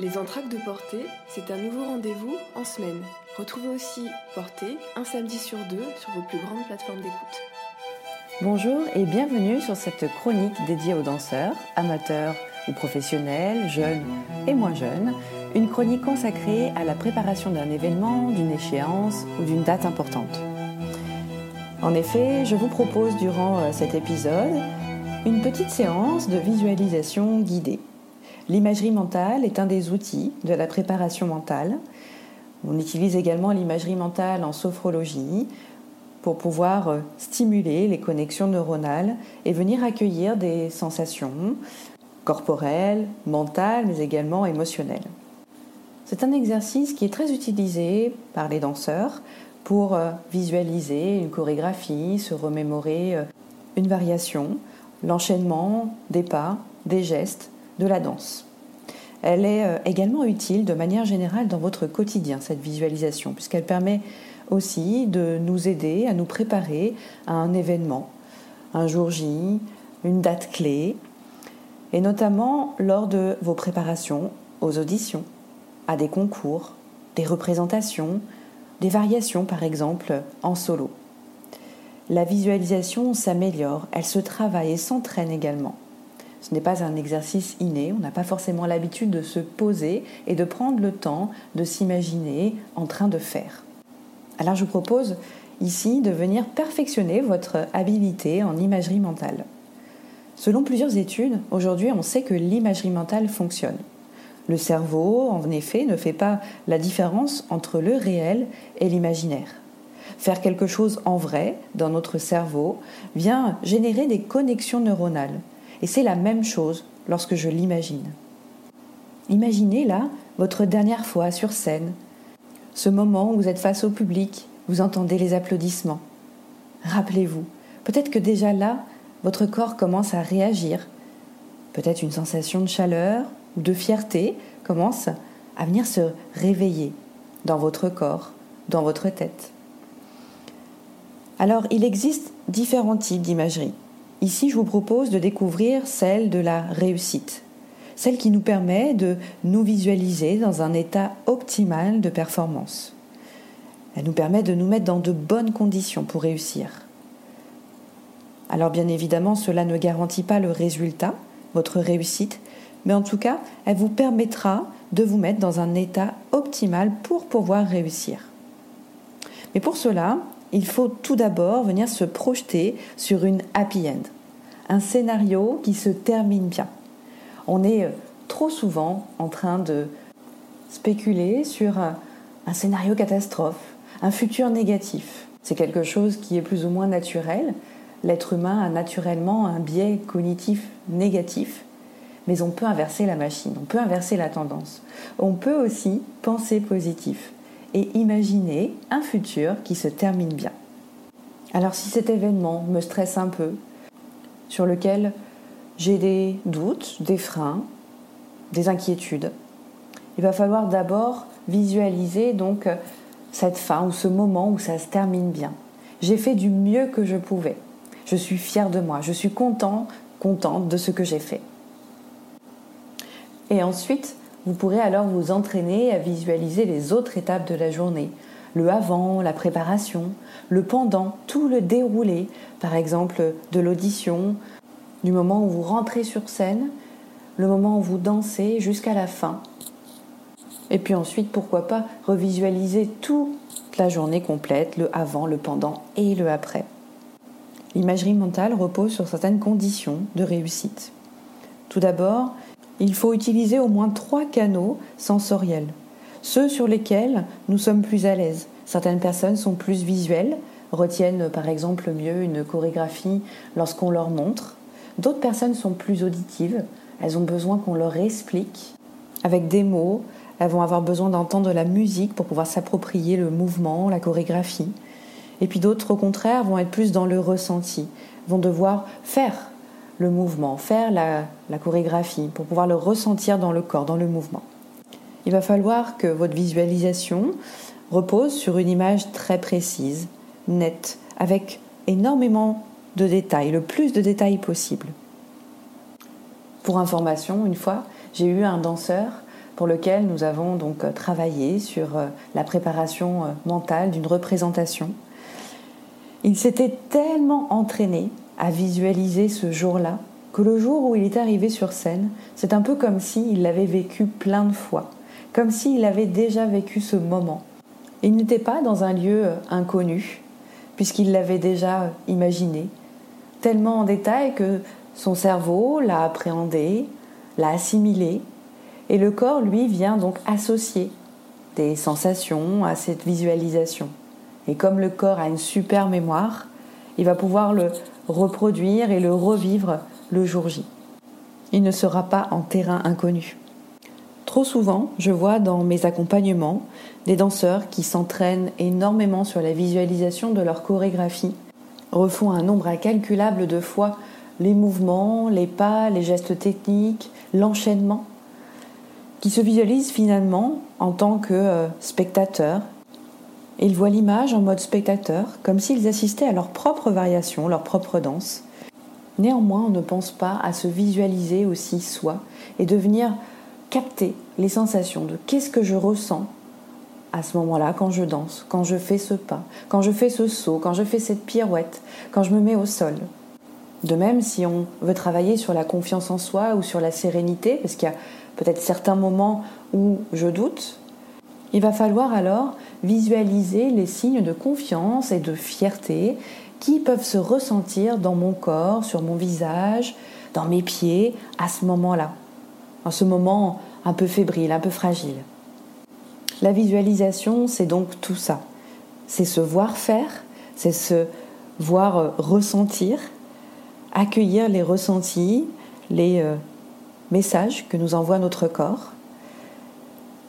Les entractes de Portée, c'est un nouveau rendez-vous en semaine. Retrouvez aussi Portée un samedi sur deux sur vos plus grandes plateformes d'écoute. Bonjour et bienvenue sur cette chronique dédiée aux danseurs, amateurs ou professionnels, jeunes et moins jeunes. Une chronique consacrée à la préparation d'un événement, d'une échéance ou d'une date importante. En effet, je vous propose durant euh, cet épisode une petite séance de visualisation guidée. L'imagerie mentale est un des outils de la préparation mentale. On utilise également l'imagerie mentale en sophrologie pour pouvoir euh, stimuler les connexions neuronales et venir accueillir des sensations corporelles, mentales, mais également émotionnelles. C'est un exercice qui est très utilisé par les danseurs pour euh, visualiser une chorégraphie, se remémorer euh, une variation, l'enchaînement des pas, des gestes, de la danse. Elle est euh, également utile de manière générale dans votre quotidien, cette visualisation, puisqu'elle permet aussi de nous aider à nous préparer à un événement, un jour J, une date clé, et notamment lors de vos préparations aux auditions, à des concours, des représentations, des variations par exemple en solo. La visualisation s'améliore, elle se travaille et s'entraîne également. Ce n'est pas un exercice inné, on n'a pas forcément l'habitude de se poser et de prendre le temps de s'imaginer en train de faire. Alors je vous propose ici de venir perfectionner votre habilité en imagerie mentale. Selon plusieurs études, aujourd'hui on sait que l'imagerie mentale fonctionne. Le cerveau, en effet, ne fait pas la différence entre le réel et l'imaginaire. Faire quelque chose en vrai dans notre cerveau vient générer des connexions neuronales et c'est la même chose lorsque je l'imagine. Imaginez là votre dernière fois sur scène, ce moment où vous êtes face au public, vous entendez les applaudissements. Rappelez-vous, peut-être que déjà là, votre corps commence à réagir. Peut-être une sensation de chaleur ou de fierté commence à venir se réveiller dans votre corps, dans votre tête. Alors, il existe différents types d'imagerie. Ici, je vous propose de découvrir celle de la réussite, celle qui nous permet de nous visualiser dans un état optimal de performance. Elle nous permet de nous mettre dans de bonnes conditions pour réussir. Alors bien évidemment, cela ne garantit pas le résultat, votre réussite, mais en tout cas, elle vous permettra de vous mettre dans un état optimal pour pouvoir réussir. Mais pour cela, il faut tout d'abord venir se projeter sur une happy end, un scénario qui se termine bien. On est euh, trop souvent en train de spéculer sur un, scénario catastrophe, un futur négatif. C'est quelque chose qui est plus ou moins naturel. L'être humain a naturellement un biais cognitif négatif, mais on peut inverser la machine, on peut inverser la tendance. On peut aussi penser positif et imaginer un futur qui se termine bien. Alors si cet événement me stresse un peu, sur lequel j'ai des doutes, des freins, des inquiétudes, il va falloir d'abord visualiser donc cette fin ou ce moment où ça se termine bien. J'ai fait du mieux que je pouvais. Je suis fière de moi, je suis content, contente de ce que j'ai fait. Et ensuite, vous pourrez alors vous entraîner à visualiser les autres étapes de la journée. Le avant, la préparation, le pendant, tout le déroulé, par exemple de l'audition, du moment où vous rentrez sur scène, le moment où vous dansez jusqu'à la fin. Et puis ensuite, pourquoi pas revisualiser toute la journée complète, le avant, le pendant et le après. L'imagerie mentale repose sur certaines conditions de réussite. Tout d'abord, il faut utiliser au moins trois canaux sensoriels, ceux sur lesquels nous sommes plus à l'aise. Certaines personnes sont plus visuelles, retiennent par exemple mieux une chorégraphie lorsqu'on leur montre. D'autres personnes sont plus auditives, elles ont besoin qu'on leur explique avec des mots, elles vont avoir besoin d'entendre la musique pour pouvoir s'approprier le mouvement, la chorégraphie. Et puis d'autres, au contraire, vont être plus dans le ressenti, vont devoir faire le mouvement, faire la, chorégraphie pour pouvoir le ressentir dans le corps, dans le mouvement. Il va falloir que votre visualisation repose sur une image très précise, nette, avec énormément de détails, le plus de détails possible. Pour information, une fois, j'ai eu un danseur pour lequel nous avons donc euh, travaillé sur euh, la préparation euh, mentale d'une représentation. Il s'était tellement entraîné à visualiser ce jour-là que le jour où il est arrivé sur scène, c'est un peu comme s'il l'avait vécu plein de fois, comme s'il avait déjà vécu ce moment. Il n'était pas dans un lieu inconnu, puisqu'il l'avait déjà imaginé, tellement en détail que son cerveau l'a appréhendé, l'a assimilé, et le corps, lui, vient donc associer des sensations à cette visualisation. Et comme le corps a une super mémoire, il va pouvoir le reproduire et le revivre le jour J. Il ne sera pas en terrain inconnu. Trop souvent, je vois dans mes accompagnements des danseurs qui s'entraînent énormément sur la visualisation de leur chorégraphie, refont un nombre incalculable de fois les mouvements, les pas, les gestes techniques, l'enchaînement, qui se visualisent finalement en tant que euh, spectateurs. Ils voient l'image en mode spectateur, comme s'ils assistaient à leur propre variation, leur propre danse. Néanmoins, on ne pense pas à se visualiser aussi soi et de venir capter les sensations de qu'est-ce que je ressens à ce moment-là quand je danse, quand je fais ce pas, quand je fais ce saut, quand je fais cette pirouette, quand je me mets au sol. De même, si on veut travailler sur la confiance en soi ou sur la sérénité, parce qu'il y a peut-être certains moments où je doute, il va falloir alors visualiser les signes de confiance et de fierté qui peuvent se ressentir dans mon corps, sur mon visage, dans mes pieds à ce moment-là, en ce moment un peu fébrile, un peu fragile. La visualisation, c'est donc tout ça. C'est se voir faire, c'est se voir ressentir, accueillir les ressentis, les euh, messages que nous envoie notre corps.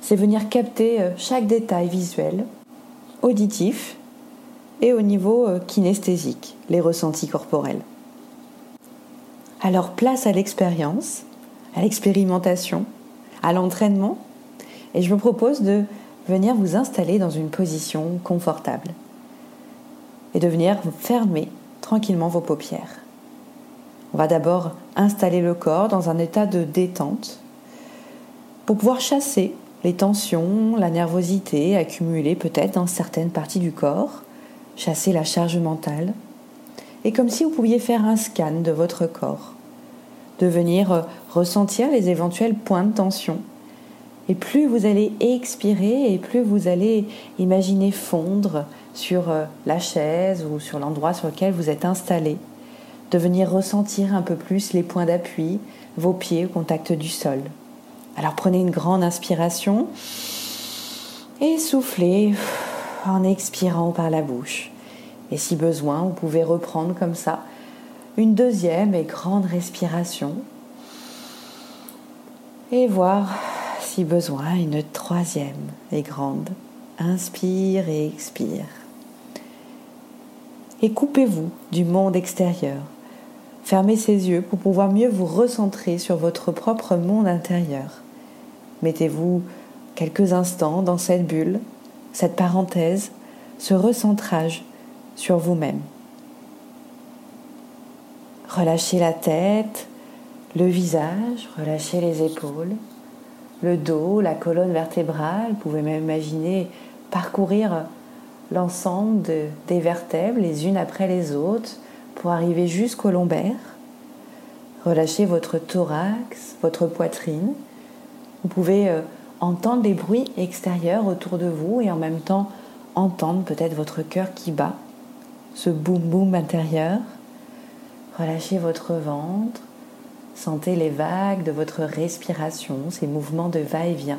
C'est venir capter euh, chaque détail visuel, auditif et au niveau euh, kinesthésique, les ressentis corporels. Alors place à l'expérience, à l'expérimentation, à l'entraînement, et je vous propose de venir vous installer dans une position confortable et de venir fermer tranquillement vos paupières. On va d'abord installer le corps dans un état de détente pour pouvoir chasser les tensions, la nervosité accumulée peut-être dans certaines parties du corps, chasser la charge mentale, et comme si vous pouviez faire un scan de votre corps, de venir ressentir les éventuels points de tension. Et plus vous allez expirer et plus vous allez imaginer fondre sur euh, la chaise ou sur l'endroit sur lequel vous êtes installé de venir ressentir un peu plus les points d'appui, vos pieds au contact du sol. Alors prenez une grande inspiration et soufflez en expirant par la bouche. Et si besoin, vous pouvez reprendre comme ça une deuxième et grande respiration et voir si besoin une troisième et grande. Inspire et expire. Et coupez-vous du monde extérieur. Fermez ses yeux pour pouvoir mieux vous recentrer sur votre propre monde intérieur. Mettez-vous quelques instants dans cette bulle, cette parenthèse, ce recentrage sur vous-même. Relâchez la tête, le visage, relâchez les épaules, le dos, la colonne vertébrale. Vous pouvez même imaginer parcourir l'ensemble des vertèbres les unes après les autres pour arriver jusqu'au lombaire. Relâchez votre thorax, votre poitrine. Vous pouvez euh, entendre les bruits extérieurs autour de vous et en même temps entendre peut-être votre cœur qui bat, ce boum boum intérieur. Relâchez votre ventre, sentez les vagues de votre respiration, ces mouvements de va-et-vient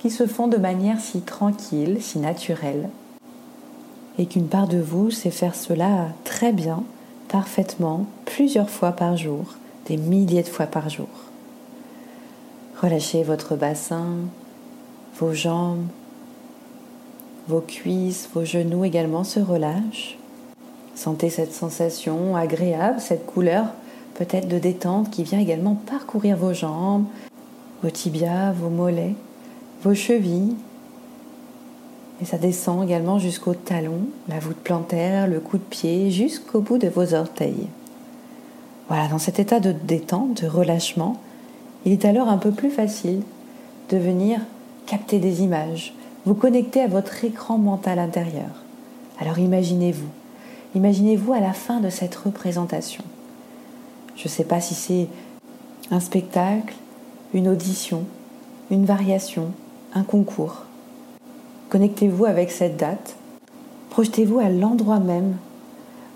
qui se font de manière si tranquille, si naturelle, et qu'une part de vous sait faire cela très bien parfaitement plusieurs fois par jour, des milliers de fois par jour. Relâchez votre bassin, vos jambes, vos cuisses, vos genoux également se relâchent. Sentez cette sensation agréable, cette couleur peut-être de détente qui vient également parcourir vos jambes, vos tibias, vos mollets, vos chevilles, et ça descend également jusqu'au talon, la voûte plantaire, le coup de pied, jusqu'au bout de vos orteils. Voilà, dans cet état de détente, de relâchement, il est alors un peu plus facile de venir capter des images, vous connecter à votre écran mental intérieur. Alors imaginez-vous, imaginez-vous à la fin de cette représentation. Je ne sais pas si c'est un spectacle, une audition, une variation, un concours. Connectez-vous avec cette date. Projetez-vous à l'endroit même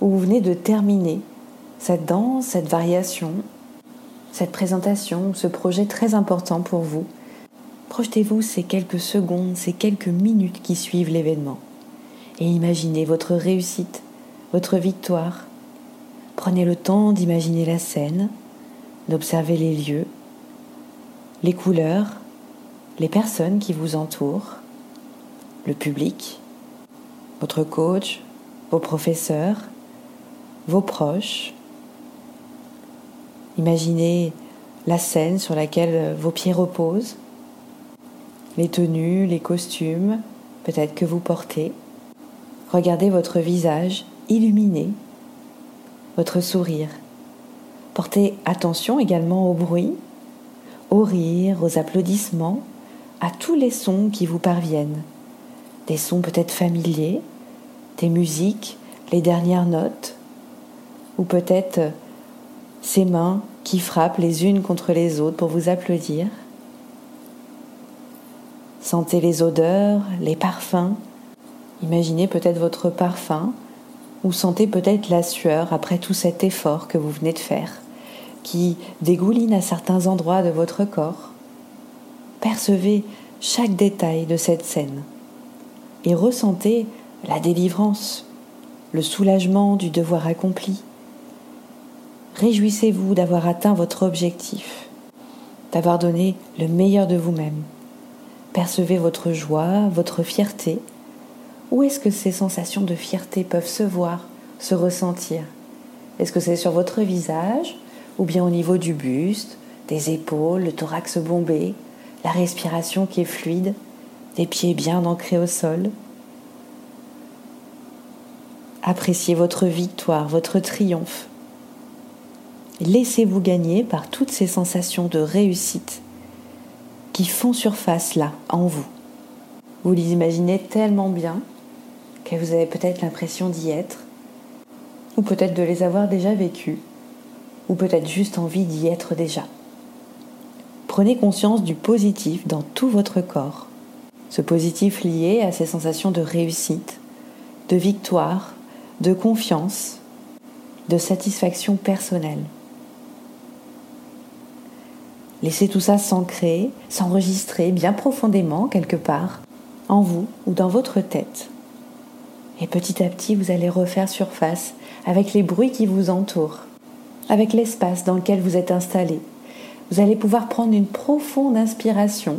où vous venez de terminer cette danse, cette variation, cette présentation, ce projet très important pour vous. Projetez-vous ces quelques secondes, ces quelques minutes qui suivent l'événement. Et imaginez votre réussite, votre victoire. Prenez le temps d'imaginer la scène, d'observer les lieux, les couleurs, les personnes qui vous entourent, le public, votre coach, vos professeurs, vos proches. Imaginez la scène sur laquelle vos pieds reposent, les tenues, les costumes, peut-être que vous portez. Regardez votre visage illuminé, votre sourire. Portez attention également au bruit, au rire, aux applaudissements, à tous les sons qui vous parviennent. Des sons peut-être familiers, des musiques, les dernières notes, ou peut-être ces mains qui frappent les unes contre les autres pour vous applaudir. Sentez les odeurs, les parfums. Imaginez peut-être votre parfum ou sentez peut-être la sueur après tout cet effort que vous venez de faire, qui dégouline à certains endroits de votre corps. Percevez chaque détail de cette scène et ressentez la délivrance, le soulagement du devoir accompli. Réjouissez-vous d'avoir atteint votre objectif, d'avoir donné le meilleur de vous-même. Percevez votre joie, votre fierté où est-ce que ces sensations de fierté peuvent se voir, se ressentir? Est-ce que c'est sur votre visage ou bien au niveau du buste, des épaules, le thorax bombé, la respiration qui est fluide, des pieds bien ancrés au sol? Appréciez votre victoire, votre triomphe. Laissez-vous gagner par toutes ces sensations de réussite qui font surface là, en vous. Vous les imaginez tellement bien que vous avez peut-être l'impression d'y être, ou peut-être de les avoir déjà vécues, ou peut-être juste envie d'y être déjà. Prenez conscience du positif dans tout votre corps, ce positif lié à ces sensations de réussite, de victoire, de confiance, de satisfaction personnelle. Laissez tout ça s'ancrer, s'enregistrer bien profondément quelque part, en vous ou dans votre tête. Et petit à petit, vous allez refaire surface avec les bruits qui vous entourent, avec l'espace dans lequel vous êtes installé. Vous allez pouvoir prendre une profonde inspiration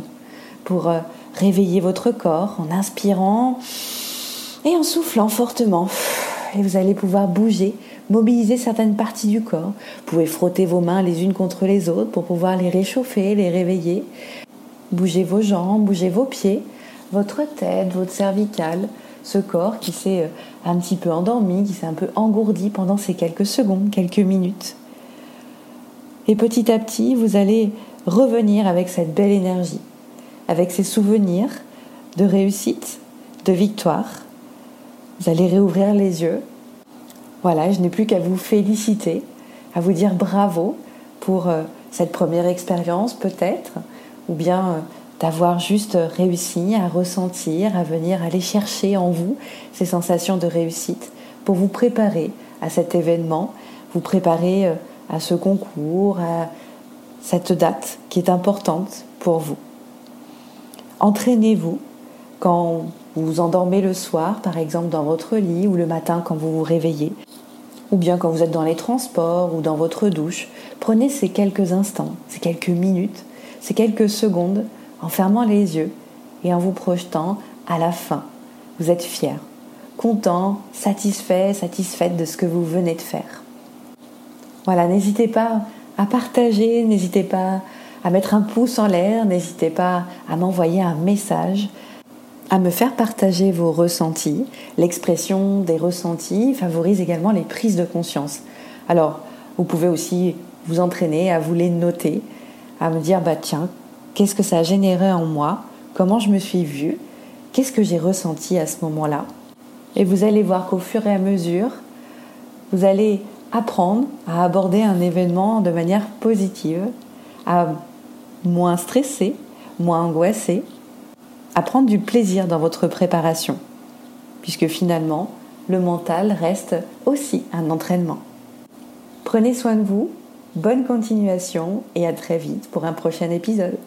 pour euh, réveiller votre corps en inspirant et en soufflant fortement. Et vous allez pouvoir bouger, mobiliser certaines parties du corps. Vous pouvez frotter vos mains les unes contre les autres pour pouvoir les réchauffer, les réveiller. Bougez vos jambes, bougez vos pieds, votre tête, votre cervicale, ce corps qui s'est euh, un petit peu endormi, qui s'est un peu engourdi pendant ces quelques secondes, quelques minutes. Et petit à petit, vous allez revenir avec cette belle énergie, avec ces souvenirs de réussite, de victoire. Vous allez réouvrir les yeux. Voilà, je n'ai plus qu'à vous féliciter, à vous dire bravo pour euh, cette première expérience peut-être, ou bien euh, d'avoir juste réussi à ressentir, à venir aller chercher en vous ces sensations de réussite pour vous préparer à cet événement, vous préparer euh, à ce concours, à cette date qui est importante pour vous. Entraînez-vous quand vous vous endormez le soir, par exemple dans votre lit, ou le matin quand vous vous réveillez, ou bien quand vous êtes dans les transports ou dans votre douche. Prenez ces quelques instants, ces quelques minutes, ces quelques secondes en fermant les yeux et en vous projetant à la fin. Vous êtes fier, content, satisfait, satisfaite de ce que vous venez de faire. Voilà, n'hésitez pas à partager, n'hésitez pas à mettre un pouce en l'air, n'hésitez pas à m'envoyer un message, à me faire partager vos ressentis. L'expression des ressentis favorise également les prises de conscience. Alors, vous pouvez aussi vous entraîner à vous les noter, à me dire, bah tiens, qu'est-ce que ça a généré en moi, comment je me suis vue, qu'est-ce que j'ai ressenti à ce moment-là? Et vous allez voir qu'au fur et à mesure, vous allez apprendre à aborder un événement de manière positive, à moins stresser, moins angoissé, à prendre du plaisir dans votre préparation, puisque finalement, le mental reste aussi un entraînement. Prenez soin de vous, bonne continuation et à très vite pour un prochain épisode.